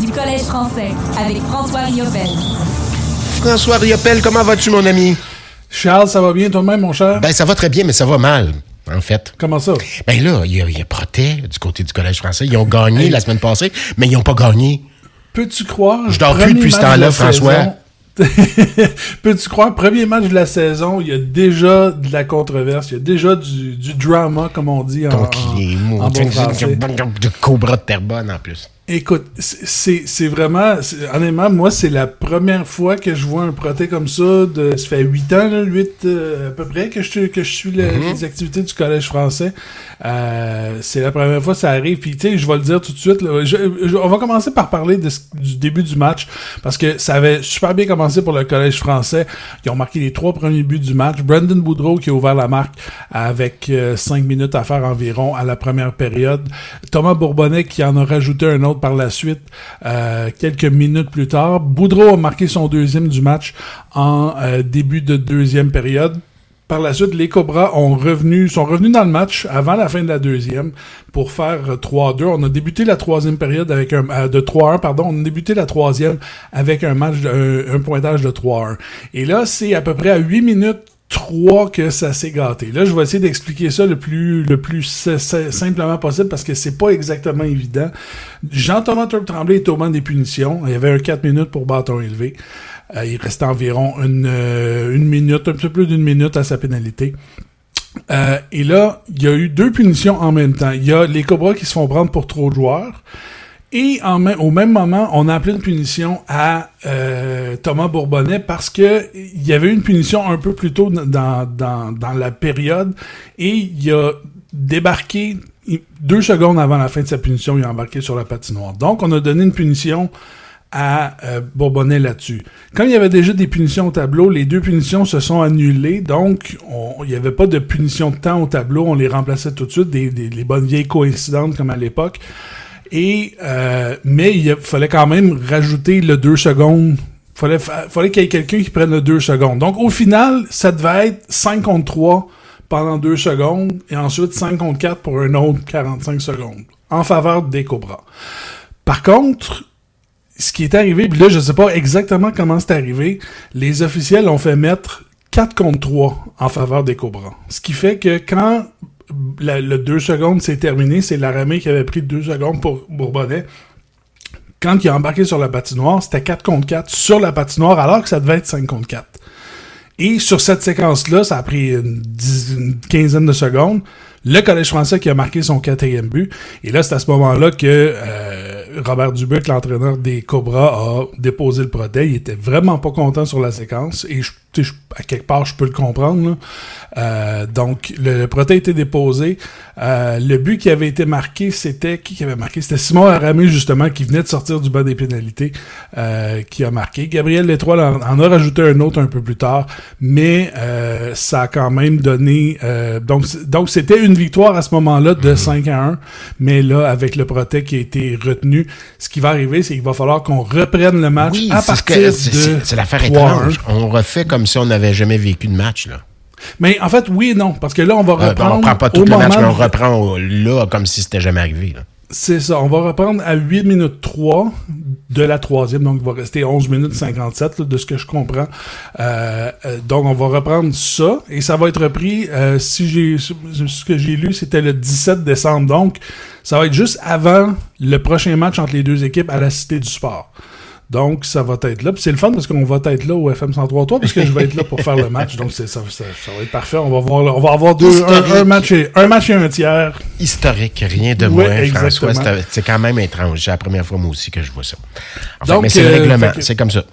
du Collège français avec François Riopel. François Riopel, comment vas-tu, mon ami? Charles, ça va bien toi-même, mon cher? Ben, ça va très bien, mais ça va mal, en fait. Comment ça? Ben là, il y, a, il y a Protet du côté du Collège français. Ils ont gagné la semaine passée, mais ils n'ont pas gagné. Peux-tu croire? Je dors plus depuis ce de temps-là, François. saison- Peux-tu croire, premier match de la saison, il y a déjà de la controverse, il y a déjà du, du drama, comme on dit en, en- les en mots. bon français. De Cobra de Terrebonne, en plus. Écoute, c'est c'est vraiment, honnêtement, moi, c'est la première fois que je vois un proté comme ça. De, ça fait huit ans, là, huit euh, à peu près, que je, que je suis Mm-hmm. les activités du Collège français. Euh, c'est la première fois que ça arrive. Puis, tu sais, je vais le dire tout de suite. là, je- je- on va commencer par parler de du début du match, parce que ça avait super bien commencé pour le Collège français. Ils ont marqué les trois premiers buts du match. Brandon Boudreau qui a ouvert la marque avec euh, cinq minutes à faire environ à la première période. Thomas Bourbonnais qui en a rajouté un autre par la suite euh, quelques minutes plus tard. Boudreau a marqué son deuxième du match en euh, début de deuxième période. Par la suite, les Cobras ont revenu, sont revenus dans le match avant la fin de la deuxième pour faire euh, 3-2. On a débuté la troisième période avec un euh, de 3-1, pardon. On a débuté la troisième avec un match, un, un pointage de 3-1. Et là, c'est à peu près à 8 minutes 3 que ça s'est gâté. Là, je vais essayer d'expliquer ça le plus le plus si- si- simplement possible parce que c'est pas exactement évident. Jean-Thomas Turp Tremblay est au des punitions. Il y avait un 4 minutes pour bâton élevé. Euh, il restait environ une, euh, une minute, un peu plus d'une minute à sa pénalité. Euh, et là, il y a eu deux punitions en même temps. Il y a les Cobras qui se font prendre pour trop de joueurs. Et en au même moment, on a appelé une punition à euh, Thomas Bourbonnais parce que il y avait une punition un peu plus tôt dans, dans, dans la période et il a débarqué deux secondes avant la fin de sa punition, il a embarqué sur la patinoire. Donc, on a donné une punition à euh, Bourbonnais là-dessus. Comme il y avait déjà des punitions au tableau, les deux punitions se sont annulées, donc on- il n'y avait pas de punition de temps au tableau, on les remplaçait tout de suite, des, des- bonnes vieilles coïncidences comme à l'époque. Et euh, mais il fallait quand même rajouter le 2 secondes. Fallait, fa- fallait qu'il y ait quelqu'un qui prenne le 2 secondes. Donc au final, ça devait être 5 contre 3 pendant 2 secondes et ensuite 5 contre 4 pour un autre 45 secondes en faveur des Cobras. Par contre, ce qui est arrivé, puis là, je sais pas exactement comment c'est arrivé, les officiels ont fait mettre 4 contre 3 en faveur des Cobras. Ce qui fait que quand le 2 secondes s'est terminé, c'est Laramé qui avait pris 2 secondes pour Bourbonnais. Quand il a embarqué sur la patinoire, c'était 4 contre 4 sur la patinoire, alors que ça devait être 5 contre 4. Et sur cette séquence-là, ça a pris une, une quinzaine de secondes. Le Collège français qui a marqué son quatrième but. Et là, c'est à ce moment-là que euh, Robert Dubuc, l'entraîneur des Cobras, a déposé le protet. Il était vraiment pas content sur la séquence. Et je- à quelque part, je peux le comprendre. Euh, donc, le, le protet a été déposé. Euh, le but qui avait été marqué, c'était... Qui qui avait marqué? C'était Simon Aramé, justement, qui venait de sortir du bas des pénalités, euh, qui a marqué. Gabriel Létoile en, en a rajouté un autre un peu plus tard, mais ça a quand même donné... donc, donc c'était une victoire à ce moment-là de 5 à 1, mais là, avec le protet qui a été retenu, ce qui va arriver, c'est qu'il va falloir qu'on reprenne le match Oui, à ce que- partir c'est- de c'est l'affaire 3-1. étrange. On refait comme si on n'avait jamais vécu de match, là. Mais en fait, oui et non, parce que là, on va Euh, reprendre on prend pas tout le match, mais on reprend au- là comme si c'était jamais arrivé. là. C'est ça, on va reprendre à 8 minutes 3 de la troisième, donc il va rester 11 minutes 57 là, de ce que je comprends. Euh, euh, donc on va reprendre ça et ça va être repris, euh, si j'ai ce que j'ai lu, c'était le 17 décembre, donc ça va être juste avant le prochain match entre les deux équipes à la Cité du Sport. Donc, ça va être là. Puis c'est le fun parce qu'on va être là au FM 103.3 parce que je vais être là pour faire le match. Donc, c'est, ça, ça, ça va être parfait. On va, voir, on va avoir deux, un, un match et, un match et un tiers. Historique, rien de Ouais, moins, exactement. François. C'est- quand même étrange. C'est la première fois, moi aussi, que je vois ça. Enfin, Donc, mais c'est le euh, règlement. C'est comme ça.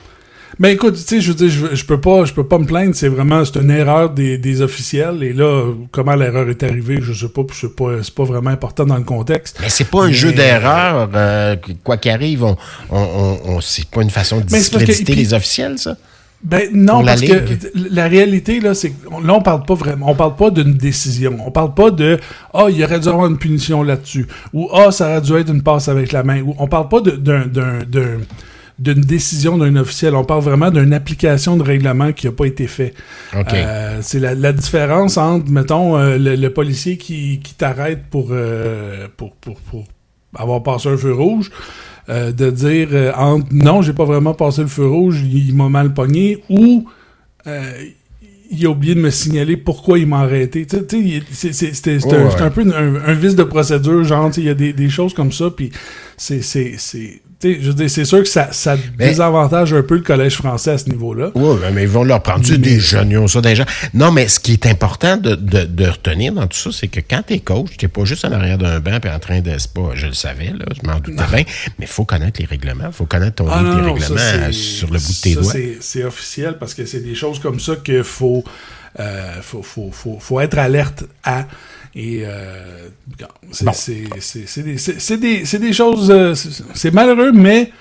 Ben écoute, tu sais, je veux dire, je, je peux pas, je peux pas me plaindre. C'est vraiment, c'est une erreur des, des officiels. Et là, comment l'erreur est arrivée, je sais pas. C'est pas, c'est pas vraiment important dans le contexte. Mais c'est pas un Mais- jeu d'erreur. euh, quoi qu'il arrive, on, on, on, on- c'est pas une façon de Mais que- discréditer puis- les officiels, ça? Ben non, parce Ligue? que la réalité là, c'est que là on parle pas vraiment, on parle pas d'une décision, on parle pas de ah il y aurait dû avoir une punition là-dessus ou ah ça aurait dû être une passe avec la main ou on parle pas d'un d'un d'une décision d'un officiel, on parle vraiment d'une application de règlement qui a pas été fait. OK. Euh, c'est la, la différence entre mettons euh, le, le policier qui, qui t'arrête pour, euh, pour pour pour avoir passé un feu rouge, de dire entre non, j'ai pas vraiment passé le feu rouge, il, m'a mal pogné, ou il a oublié de me signaler pourquoi il m'a arrêté. Sais, C'était Ouais, un, c'est un peu un, un vice de procédure, genre, il y a des, des choses comme ça, puis c'est... Je veux dire, c'est sûr que ça, ça Mais- désavantage un peu le collège français à ce niveau-là. Oui, mais ils vont leur prendre tu sais, des jeunes, ils ont ça des gens? Non, mais ce qui est important de, de, de retenir dans tout ça, c'est que quand t'es coach, t'es pas juste en arrière d'un banc puis en train de. pas, je le savais, là, je m'en doutais bien, mais il faut connaître les règlements, il faut connaître ton Ah livre non, des non, règlements euh, sur le bout de tes ça, doigts. C'est officiel parce que c'est des choses comme ça qu'il faut, euh, faut, faut, faut, faut être alerte à. Et euh, c'est des, des, des choses. euh, c'est malheureux, mais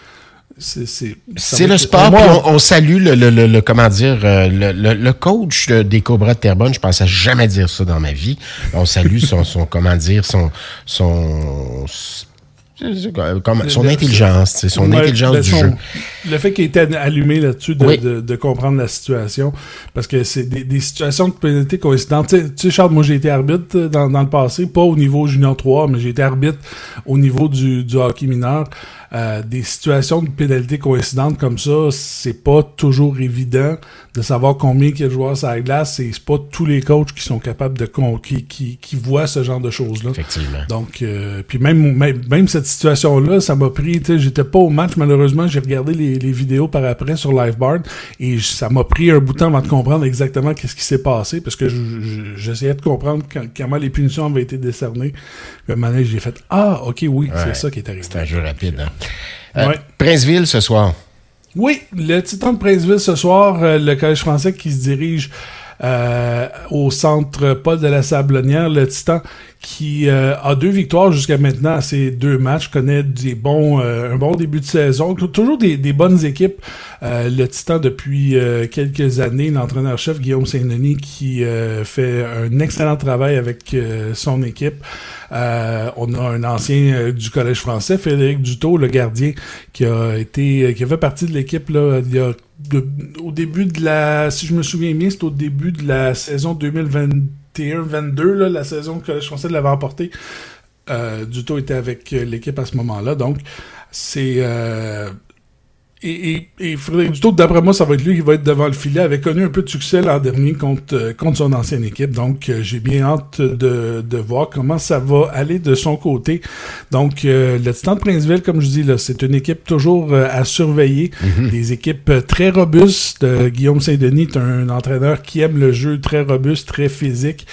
c'est le sport, moi, on, on salue le, le, le, le- comment dire, euh, le, le, coach de- des Cobras de Terrebonne. Je pensais jamais dire ça dans ma vie. On salue son, son comment dire, son, son, son Le- intelligence, son intelligence ben, du son- jeu. Le fait qu'il ait été allumé là-dessus de, Oui. de, de comprendre la situation, parce que c'est des, des situations de pénalité coïncidentes. Tu sais- Charles, moi j'ai été arbitre euh, dans, dans le passé, pas au niveau junior 3, mais j'ai été arbitre au niveau du, du hockey mineur. Euh, des situations de pénalité coïncidentes comme ça, c'est pas toujours évident de savoir combien il y a de joueurs sur la glace. et C'est pas tous les coachs qui sont capables de con- qui, qui, qui voient ce genre de choses-là. Effectivement. Donc, euh, puis même, même, même cette situation-là, ça m'a pris, tu sais, j'étais pas au match, malheureusement, j'ai regardé les, les vidéos par après sur Liveboard, et ça m'a pris un bout de temps avant de comprendre exactement qu'est-ce qui s'est passé, parce que je- je- j'essayais de comprendre quand- comment les punitions avaient été décernées. Puis à un moment donné, j'ai fait, ah, ok, oui, Ouais. c'est ça qui est arrivé. C'est un jeu rapide. Hein. Euh, Ouais. Princeville ce soir. Oui, le Titan de Princeville ce soir, euh, le Collège français qui se dirige euh, au centre Paul de la Sablonnière, le Titan qui euh, a deux victoires jusqu'à maintenant à ces deux matchs, connaît des bons, euh, un bon début de saison, toujours des, des bonnes équipes. Euh, le Titan depuis euh, quelques années, l'entraîneur-chef Guillaume Saint-Denis qui euh, fait un excellent travail avec euh, son équipe. On a un ancien du Collège français, Frédéric Dutot, le gardien, qui a été, qui fait partie de l'équipe là, il y a au début de la, si je me souviens bien, c'est au début de la saison 2021-22, là, la saison que Collège français l'avait remporté. Euh, Duto était avec euh, l'équipe à ce moment-là, donc c'est euh, et, et, et Frédéric Duto, d'après moi, ça va être lui qui va être devant le filet. avait connu un peu de succès l'an dernier contre, euh, contre son ancienne équipe. Donc, euh, j'ai bien hâte de, de voir comment ça va aller de son côté. Donc, euh, le Titan de Princeville, comme je dis, là, c'est une équipe toujours euh, à surveiller. Des équipes très robustes. Euh, Guillaume Saint-Denis est un entraîneur qui aime le jeu très robuste, très physique.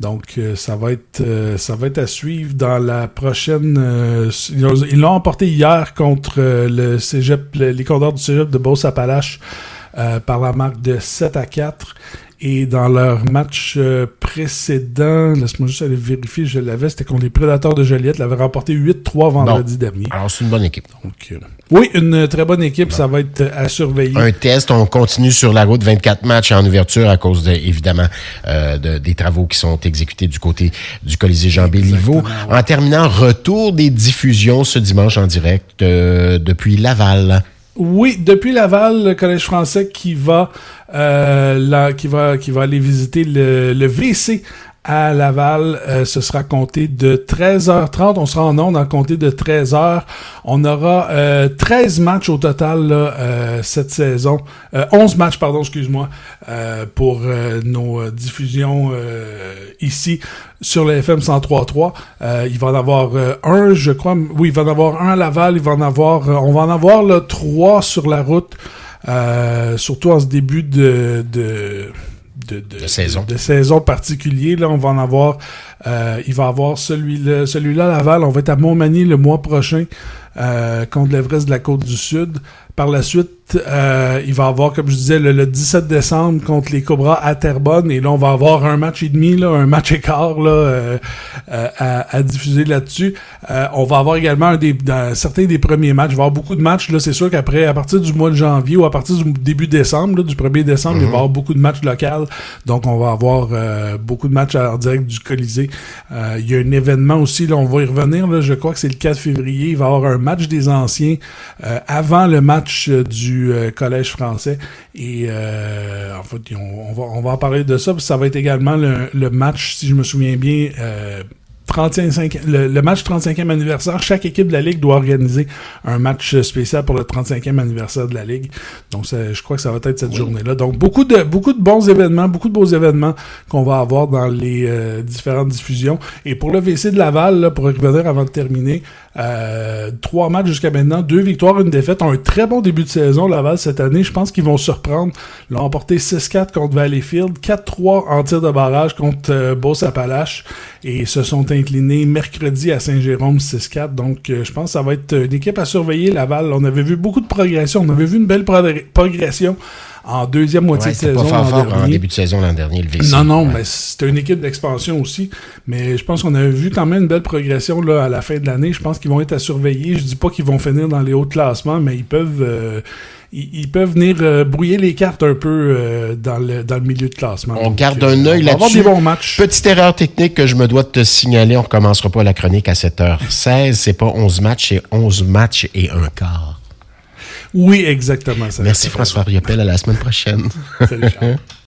Donc, euh, ça va être euh, ça va être à suivre dans la prochaine. euh, ils ont- ils l'ont emporté hier contre le Cégep, le- les Condors du Cégep de Beauce-Appalaches euh, par la marque de 7 à 4. Et dans leur match euh, précédent, laisse-moi juste aller vérifier, je l'avais, c'était contre les Prédateurs de Joliette, l'avait remporté 8-3 vendredi dernier. Alors, c'est une bonne équipe. Donc, euh, oui, une très bonne équipe, ça va être à surveiller. Un test, on continue sur la route 24 matchs en ouverture à cause de, évidemment euh, de- des travaux qui sont exécutés du côté du Colisée Jean Béliveau. En terminant, retour des diffusions ce dimanche en direct euh, depuis Laval. Oui, depuis Laval, le Collège français qui va, euh, qui va, qui va aller visiter le, le VC à Laval, euh, ce sera compté de 13h30. On sera en ondes en compté de 13h. On aura euh, 13 matchs au total là, euh, cette saison. Euh, 11 matchs, pardon, excuse-moi, euh, pour euh, nos euh, diffusions euh, ici sur le FM 103.3. Euh, il va en avoir euh, un, je crois. Oui, il va en avoir un à Laval. Il va en avoir, euh, on va en avoir là, trois sur la route. Euh, surtout en ce début de, de, de, De saison. de, saison particulier. Là, on va en avoir. euh, il va avoir celui-là, celui-là à Laval. On va être à Montmagny le mois prochain euh, contre l'Everest de la Côte du Sud. Par la suite, euh, il va avoir, comme je disais, le, le 17 décembre contre les Cobras à Terrebonne. Et là, on va avoir un match et demi, là, un match écart là, euh, euh, à, à diffuser là-dessus. Euh, on va avoir également un des, dans certains des premiers matchs. Il va y avoir beaucoup de matchs. Là, c'est sûr qu'après, à partir du mois de janvier ou à partir du début décembre, là, du 1er décembre, il va y avoir beaucoup de matchs locaux. Donc, on va avoir euh, beaucoup de matchs en direct du Colisée. Euh, il y a un événement aussi, là, on va y revenir. Là, je crois que c'est le 4 février. Il va y avoir un match des anciens euh, avant le match euh, du euh, Collège français. Et euh, en fait, on, on va, on va en parler de ça. Puis ça va être également le, le match, si je me souviens bien, euh, 35, le, le match 35e anniversaire. Chaque équipe de la Ligue doit organiser un match spécial pour le 35e anniversaire de la Ligue. Donc, je crois que ça va être cette journée-là. Donc, beaucoup de, beaucoup de bons événements, beaucoup de beaux événements qu'on va avoir dans les euh, différentes diffusions. Et pour le VC de Laval, là, pour revenir avant de terminer, euh, trois matchs jusqu'à maintenant, deux victoires, une défaite. Un très bon début de saison, Laval, cette année. Je pense qu'ils vont surprendre. Ils ont emporté 6-4 contre Valleyfield, 4-3 en tir de barrage contre euh, Beauce-Appalaches et se sont inclinés mercredi à Saint-Jérôme 6-4. Donc, euh, je pense que ça va être une équipe à surveiller, Laval. On avait vu beaucoup de progression. On avait vu une belle progression en deuxième moitié de saison. Pas fort, en début de saison l'an dernier, le VC. Non, non, mais c'était une équipe d'expansion aussi. Mais je pense qu'on a vu quand même une belle progression là, à la fin de l'année. Je pense qu'ils vont être à surveiller. Je dis pas qu'ils vont finir dans les hauts classements, mais ils peuvent. Euh, ils, peuvent venir euh, brouiller les cartes un peu euh, dans, le, dans le milieu de classement. On garde un œil là-dessus. des bons matchs. Petite erreur technique que je me dois te signaler. On recommencera pas la chronique à 7h16. C'est pas 11 matchs, c'est 11 matchs et un quart. Oui, exactement. Ça Merci François Riopel. À la semaine prochaine. Salut